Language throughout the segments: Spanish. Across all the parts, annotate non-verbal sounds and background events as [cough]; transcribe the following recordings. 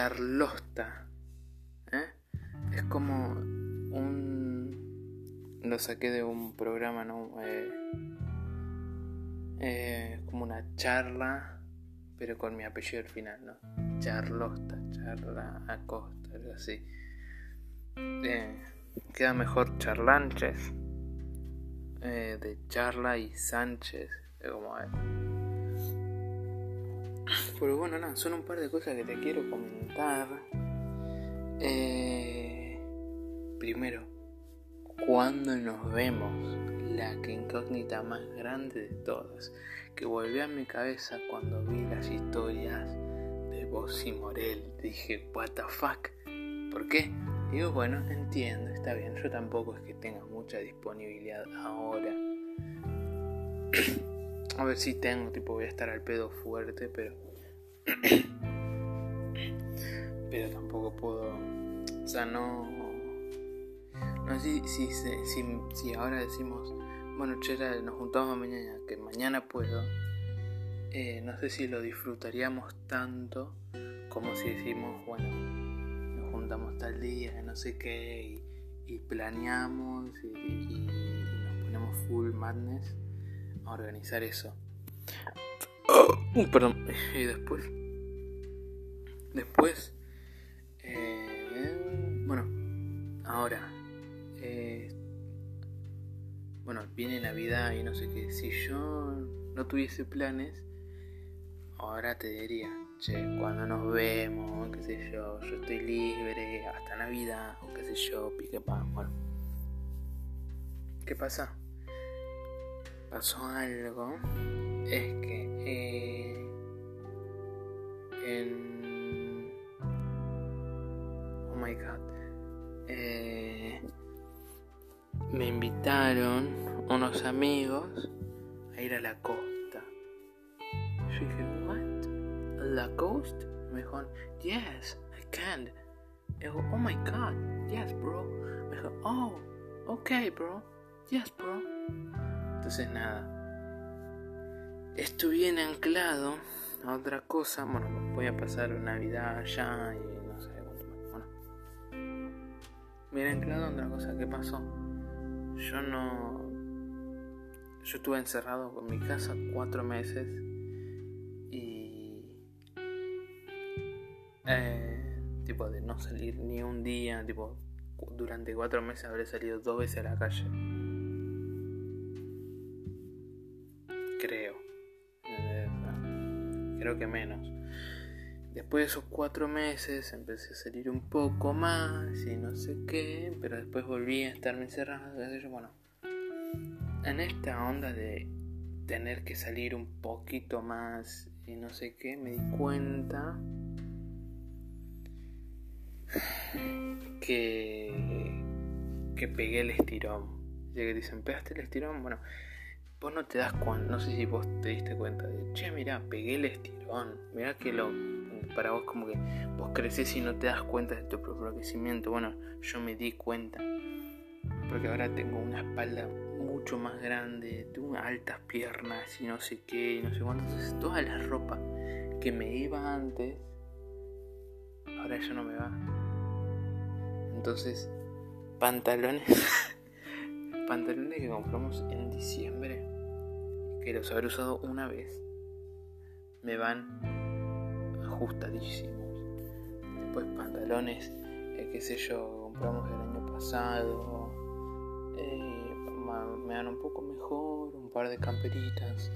Charlosta. ¿eh? Es como un. Lo saqué de un programa, ¿no? Eh, eh, como una charla, pero con mi apellido al final, ¿no? Charlosta, charla Acosta, algo así. queda mejor Charlanches de charla y Sánchez, como pero bueno, son un par de cosas que te quiero comentar. Eh, primero, cuando nos vemos, la incógnita más grande de todas, que volvió a mi cabeza cuando vi las historias de y Morel. Dije, what the fuck, ¿por qué? Digo, bueno, entiendo, está bien, yo tampoco es que tenga mucha disponibilidad ahora. [clears throat] A ver si tengo, tipo, voy a estar al pedo fuerte, pero. [coughs] pero tampoco puedo. O sea, no. No sé si, si, si, ahora decimos, bueno, chera, nos juntamos mañana, que mañana puedo. Eh, no sé si lo disfrutaríamos tanto como si decimos, bueno, nos juntamos tal día, no sé qué, y, planeamos y, y nos ponemos full madness organizar eso. Oh, perdón. Y después. Después. Eh, bueno. Ahora. Eh, bueno, viene Navidad y no sé qué. Si yo no tuviese planes. Ahora te diría. Che, cuando nos vemos, qué sé yo, yo estoy libre hasta Navidad, o qué sé yo, pique pan, bueno. ¿Qué pasa? Pasó algo es que eh, en oh my god eh, me invitaron unos amigos a ir a la costa. Yo dije what la costa me dijo yes I can. Oh my god yes bro. Me dijo oh okay bro. Yes bro entonces nada. Estoy bien anclado a otra cosa. Bueno, voy a pasar Navidad allá y no sé cuánto más. Bueno. Bien anclado a otra cosa. ¿Qué pasó? Yo no. Yo estuve encerrado con mi casa cuatro meses y. Eh, tipo de no salir ni un día, tipo durante cuatro meses habré salido dos veces a la calle. Que menos. Después de esos cuatro meses empecé a salir un poco más y no sé qué, pero después volví a estarme encerrado. Bueno, en esta onda de tener que salir un poquito más y no sé qué, me di cuenta que, que pegué el estirón. Ya que dicen, ¿pegaste el estirón? Bueno, vos no te das cuenta, no sé si vos te diste cuenta de, che, mira, pegué el estirón, mira que lo, para vos como que vos creces y no te das cuenta de tu propio crecimiento, bueno, yo me di cuenta, porque ahora tengo una espalda mucho más grande, tengo altas piernas y no sé qué, y no sé cuánto, entonces toda la ropa que me iba antes, ahora ya no me va. Entonces, pantalones, [laughs] pantalones que compramos en diciembre que los habré usado una vez, me van ajustadísimos. Después pantalones, eh, qué sé yo, compramos el año pasado, eh, me dan un poco mejor, un par de camperitas,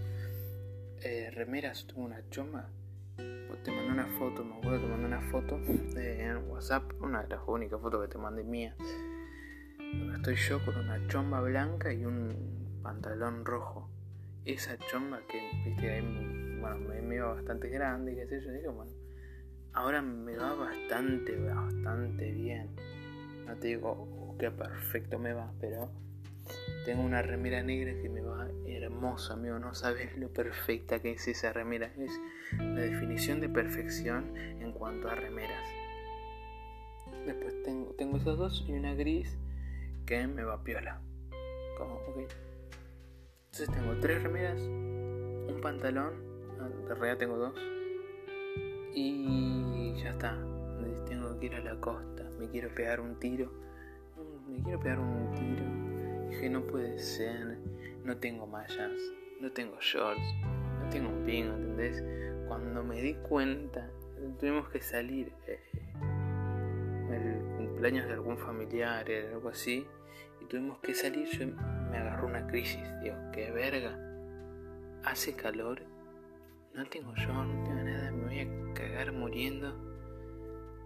eh, remeras, tuve una choma. Pues te mandé una foto, me acuerdo, te mandé una foto en WhatsApp, una de las únicas fotos que te mandé mía. estoy yo con una chomba blanca y un pantalón rojo esa chomba que, viste, bueno, me, iba bastante grande qué sé yo, digo, bueno, ahora me va bastante, bastante bien. No te digo oh, que perfecto me va, pero tengo una remera negra que me va hermosa, amigo. No sabes lo perfecta que es esa remera. Es la definición de perfección en cuanto a remeras. Después tengo, tengo esos dos y una gris que me va piola. Como. Entonces tengo tres remeras, un pantalón de realidad tengo dos. Y ya está. Tengo que ir a la costa. Me quiero pegar un tiro. Mm, me quiero pegar un tiro. Dije, no puede ser. No tengo mallas. No tengo shorts. No tengo un pin, ¿entendés? Cuando me di cuenta, tuvimos que salir. Eh, el cumpleaños de algún familiar, algo así. Y tuvimos que salir. Yo me agarró una crisis. Dios, qué verga. Hace calor no tengo yo, no tengo nada, me voy a cagar muriendo.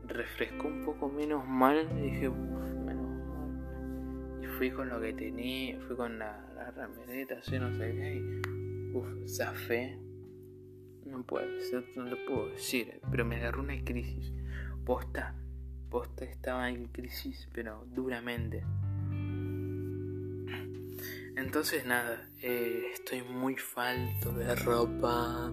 Refrescó un poco menos mal y dije, menos mal. Y fui con lo que tenía, fui con la, la ramereta, así no sé qué. Y, uff, zafé. No puedo, no lo puedo decir, pero me agarró una crisis. Posta, posta estaba en crisis, pero duramente. Entonces nada, eh, estoy muy falto de ropa.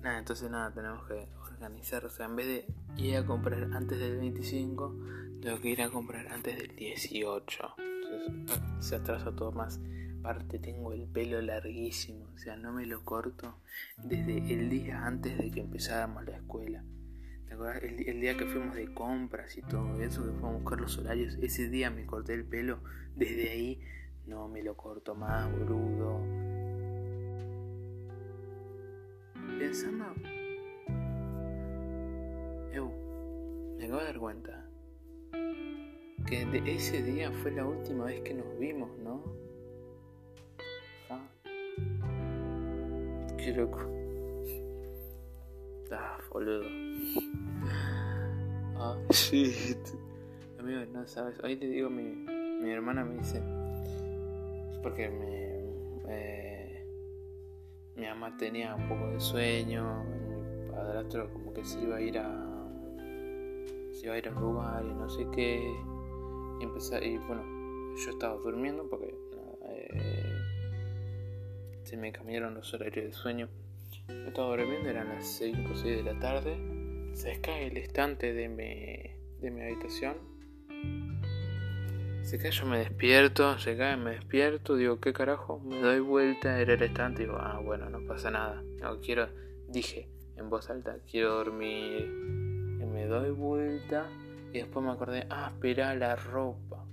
nada, entonces nada, tenemos que organizar. O sea, en vez de ir a comprar antes del 25, tengo que ir a comprar antes del 18. Entonces se atrasa todo más. Aparte tengo el pelo larguísimo, o sea, no me lo corto desde el día antes de que empezáramos la escuela. ¿Te acuerdas? El, el, día que fuimos de compras y todo eso, que fuimos a buscar los horarios, ese día me corté el pelo. Desde ahí no me lo corto más, boludo. Pensando. Eu, me acabo de dar cuenta que de ese día fue la última vez que nos vimos, ¿no? Ah. Qué loco. Ah, boludo. Ah, [laughs] shit. Amigo, no sabes. Ahí te digo, mi, mi hermana me dice porque mi, eh, mi mamá tenía un poco de sueño, mi padrastro como que se iba a ir a se iba a ir a un lugar y no sé qué y empezar y bueno yo estaba durmiendo porque eh, se me cambiaron los horarios de sueño. Yo estaba durmiendo eran las 5 o 6 de la tarde. Se cae el estante de mi, de mi habitación se cae, yo me despierto, se cae, me despierto, digo, ¿qué carajo? Me doy vuelta, era el estante, digo, ah, bueno, no pasa nada. No, quiero, dije en voz alta, quiero dormir. Y me doy vuelta y después me acordé, ah, espera la ropa.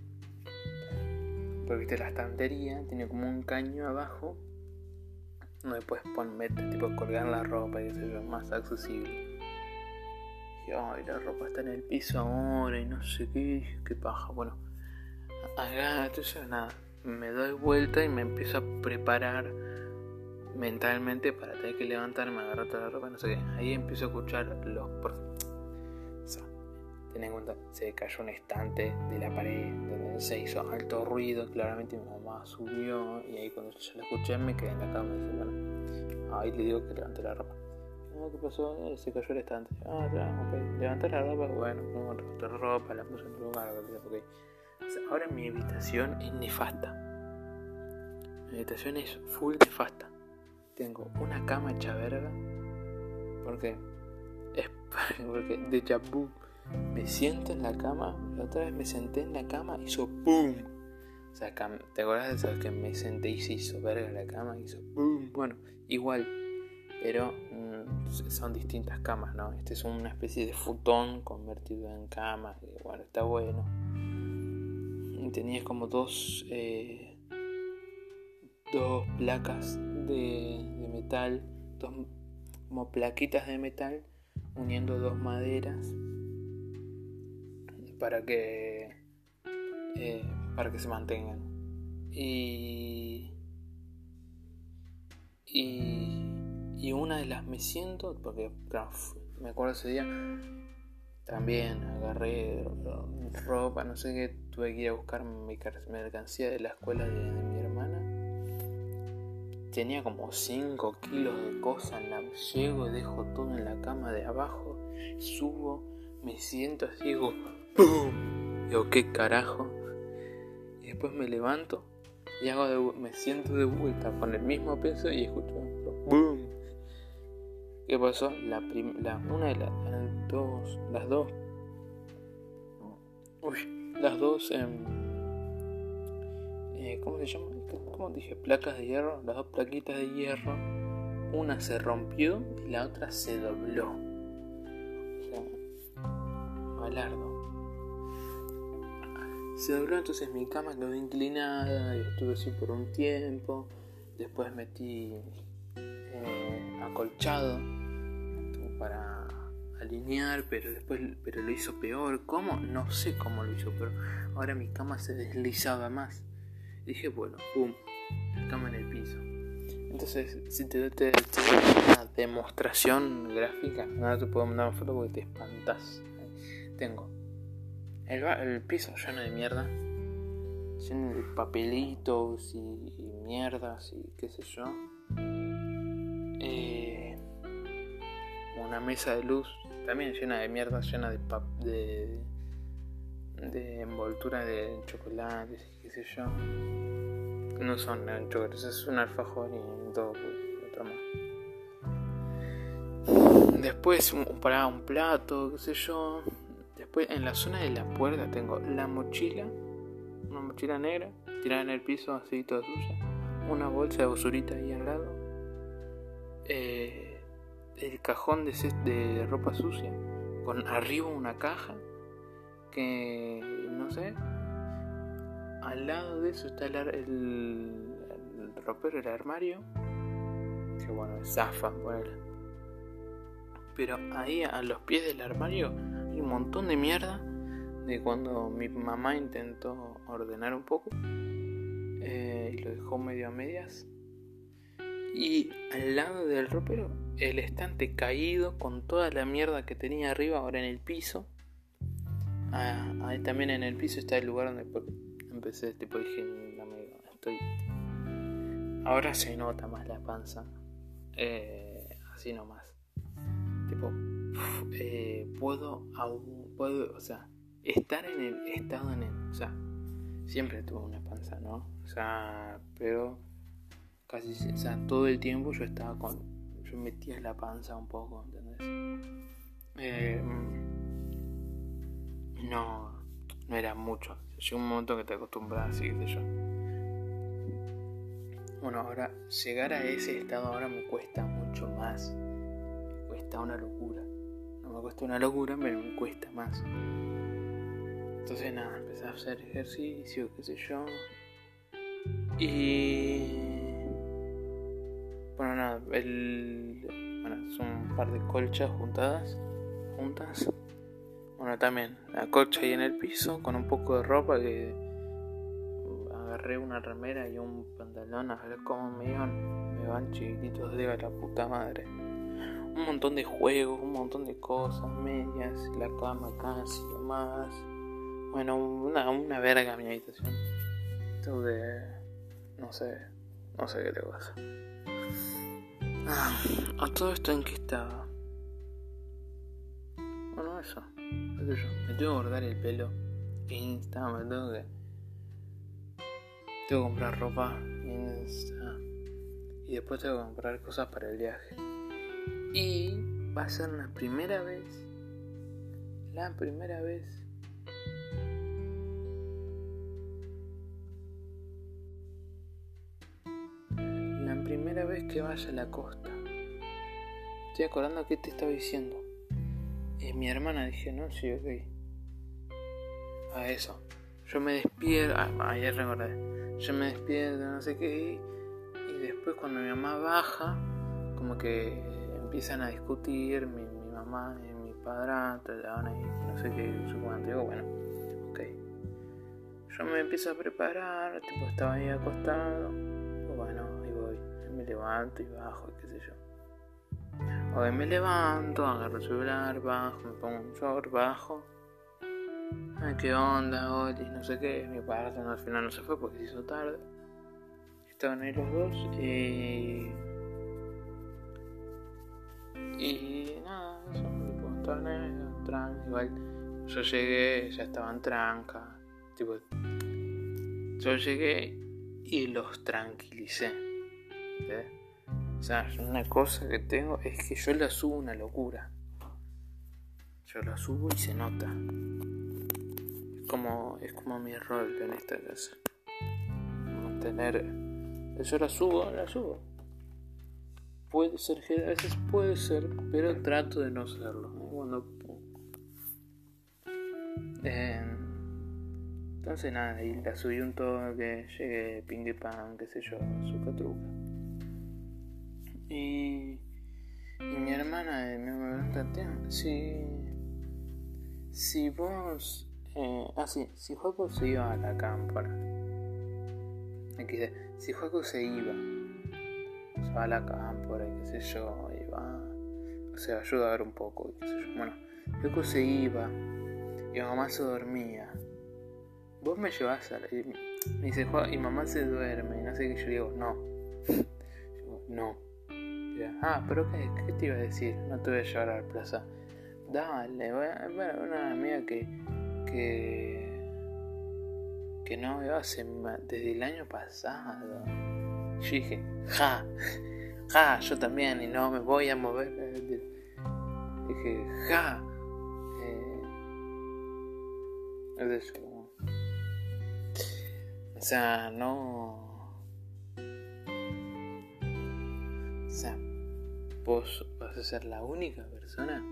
Porque viste, la estantería tiene como un caño abajo donde puedes poner, tipo, colgar la ropa y que sea más accesible. Y ay, la ropa está en el piso ahora y no sé qué, qué paja. Bueno, Acá, entonces nada, me doy vuelta y me empiezo a preparar mentalmente para tener que levantarme, agarrar toda la ropa, no sé qué. Ahí empiezo a escuchar los... O sea, ten en cuenta, se cayó un estante de la pared, donde se hizo alto ruido, claramente mi mamá subió y ahí cuando yo la escuché me quedé en la cama dije, bueno, ahí le digo que levante la ropa. ¿qué pasó? Eh, se cayó el estante. Ah, ya, ok. Levanté la ropa, bueno, no, la ropa, la puse en tu lugar, ok. Ahora mi habitación es nefasta. Mi habitación es full nefasta. Tengo una cama hecha verga. Porque es [laughs] porque de vu. Me siento en la cama. La otra vez me senté en la cama y hizo boom. O sea, ¿te acuerdas de eso que me senté y se hizo verga la cama? Hizo boom. Bueno, igual. Pero mm, son distintas camas, ¿no? Este es una especie de futón convertido en cama. Y bueno, está bueno tenías como dos, eh, dos placas de, metal, dos como plaquitas de metal uniendo dos maderas para que eh, para que se mantengan. Y, y y una de las me siento porque me acuerdo ese día también agarré ropa, no sé qué, tuve que ir a buscar mi mercancía de la escuela de, mi hermana. Tenía como 5 kilos de cosas, la llego, dejo todo en la cama de abajo, subo, me siento así, digo, ¡pum! Digo, ¿qué carajo? Y después me levanto y hago me siento de vuelta con el mismo peso y escucho ¡boom! ¿Qué pasó? La, la una de las dos, las dos, uy, las dos, eh, ¿cómo se llama? ¿Cómo dije? Placas de hierro, las dos plaquitas de hierro una se rompió y la otra se dobló. O malardo. Se dobló entonces mi cama quedó inclinada y estuve así por un tiempo. Después metí acolchado para alinear, pero después pero lo hizo peor. ¿Cómo? No sé cómo lo hizo, pero ahora mi cama se deslizaba más. dije, bueno, pum, la cama en el piso. Entonces, si te, doy una demostración gráfica, no te puedo mandar una foto porque te espantas. Tengo el, el piso lleno de mierda, lleno de papelitos y, mierdas y qué sé yo. Una mesa de luz también llena de mierda, llena de, de, de envoltura de chocolates y qué sé yo no son chocolates, es un alfajor y todo otro más. Después para un plato, qué sé yo. Después en la zona de la puerta tengo la mochila, una mochila negra, tirada en el piso así toda suya. Una bolsa de basurita ahí al lado. Eh, el cajón de, ropa sucia. Con arriba una caja. Que no sé, al lado de eso está el, el, ropero, el armario. Que bueno, es zafa, Pero ahí a los pies del armario hay un montón de mierda de cuando mi mamá intentó ordenar un poco eh, y lo dejó medio a medias. Y al lado del ropero, el estante caído con toda la mierda que tenía arriba, ahora en el piso. Ah, ahí también en el piso está el lugar donde empecé, tipo dije, amigo, estoy... Ahora se nota más la panza, eh, así nomás. Tipo, eh, puedo puedo, o sea, estar en el estado en el, o sea, siempre tuve una panza, ¿no? O sea, pero casi, o sea, todo el tiempo yo estaba con, yo metía la panza un poco, ¿entendés? Eh, no, no era mucho. Llega un momento que te acostumbras, así que sé yo. Bueno, ahora llegar a ese estado ahora me cuesta mucho más. Me cuesta una locura. No me cuesta una locura, pero me cuesta más. Entonces nada, empecé a hacer ejercicio, qué sé yo. Y bueno nada, el bueno, son un par de colchas juntadas, juntas bueno, también la cocha ahí en el piso con un poco de ropa que agarré una remera y un pantalón a ver cómo me iban, me van chiquititos de la puta madre. Un montón de juegos, un montón de cosas, medias, la cama casi más. Bueno, una, una verga mi habitación. Tuve. no sé, no sé qué te pasa. Ah, a todo esto en que estaba. Bueno, eso me tengo que cortar el pelo. Insta, me tengo que. Tengo que comprar ropa. Insta. Y después tengo que comprar cosas para el viaje. Y va a ser la primera vez. La primera vez. Vez que vaya a la costa. Estoy acordando que te estaba diciendo. Y mi hermana dije, no, sí, ok. A eso. Yo me despierto, ah, ayer recordé. Yo me despierto, no sé qué. Y después cuando mi mamá baja, como que empiezan a discutir mi, mi mamá y mi padrastro, no sé qué, supongo, digo, bueno, ok. Yo me empiezo a preparar, tipo estaba ahí acostado, bueno, ahí voy, me levanto y bajo, qué sé yo. Hoy me levanto, agarro el celular, bajo, me pongo un short, bajo. Ay, qué onda, hoy, no sé qué. Mi padre al final no se fue porque se hizo tarde. Estaban ahí los dos y. Y nada, eso, tipo, estaban ahí, tranca, igual. Yo llegué, ya estaban tranca. Tipo, yo llegué y los tranquilicé. O sea, una cosa que tengo es que yo la subo una locura. Yo la subo y se nota. Es como, es como mi rol en esta casa. Mantener. Yo la subo, la subo. puede ser, a veces puede ser, pero trato de no serlo. Cuando eh, entonces nada, y la subí un toque, llegué, ping pan, qué sé yo, su catruca. Y, y mi hermana me pregunta, si, si vos, eh, ah sí, si Juaco se iba a la cámpora, si Juaco se iba, se va a la cámpora, qué sé yo, iba, o sea, ayuda a ver un poco, qué sé yo, bueno, Juaco se iba, y mamá se dormía vos me llevas a la... Y me dice, y mamá se duerme, y no sé qué, yo digo, no. [laughs] Yo, no. Ah, pero qué, te iba a decir? No te voy a llevar a la plaza. Dale, bueno, una amiga que, que, que no veo hace, desde el año pasado. Yo dije, ja, ja, yo también, y no me voy a mover. Dije, ja. Eh, es eso. O sea, no... O sea, vos vas a ser la única persona.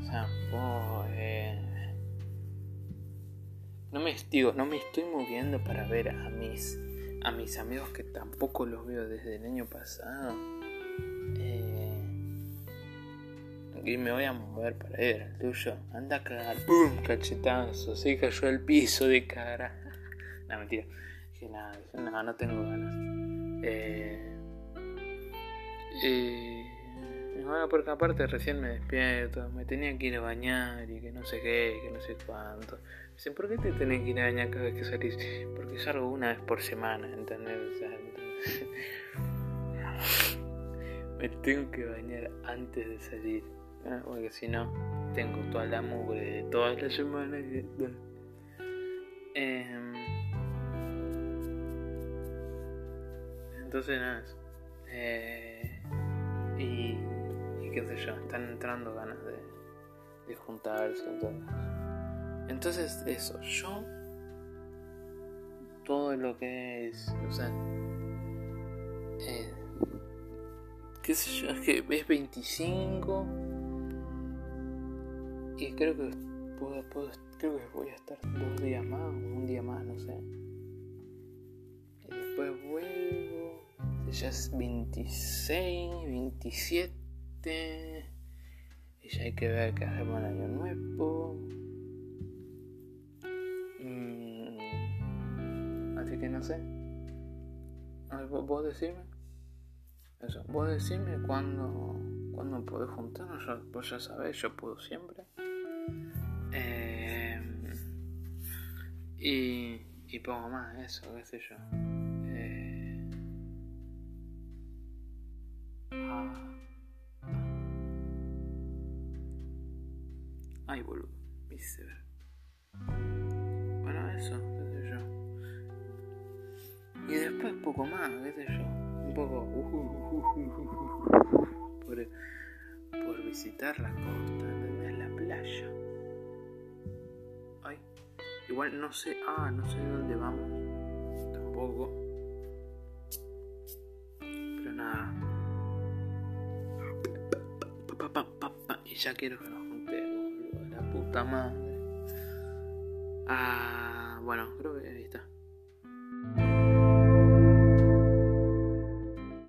O sea. Eh... No me digo, no me estoy moviendo para ver a mis a mis amigos que tampoco los veo desde el año pasado. Eh, y me voy a mover para ver al tuyo. Anda a cagar. ¡Pum! Cachetazo. Se cayó el piso de cara. [laughs] No, mentira. Dije, nada, no, no tengo ganas. Eh, eh, porque aparte recién me despierto, me tenía que ir a bañar y que no sé qué, que no sé cuánto. Me dicen, ¿por qué te tenés que ir a bañar cada vez que salís? Porque salgo una vez por semana, ¿entendés? [laughs] me tengo que bañar antes de salir, porque si no, tengo toda la mugre de todas las semanas. Eh, Entonces nada. Eh, y, y, qué sé yo, están entrando ganas de, de juntarse. Entonces. entonces eso, yo todo lo que es, o sea, eh, qué yo, es que es 25 y creo que puedo, puedo, creo que voy a estar dos días más, un día más, no sé. Y después vuelvo ya es 26, 27. Y ya hay que ver qué hacemos el año nuevo. Mm, así que no sé. ¿Vos decirme? Eso, vos decirme cuándo, cuándo podés juntarnos. Vos ya sabés, yo puedo siempre. Eh, y, y pongo más, eso, qué sé yo. Ay, boludo, me Bueno, eso, qué sé yo. Y después poco más, qué sé yo. Un poco por, por visitar la costa, ¿entendés? La playa. Ay, igual no sé, ah, no sé dónde vamos. Tampoco. Pero nada. Y ya quiero que nos puta. Ah, bueno, creo que ahí está.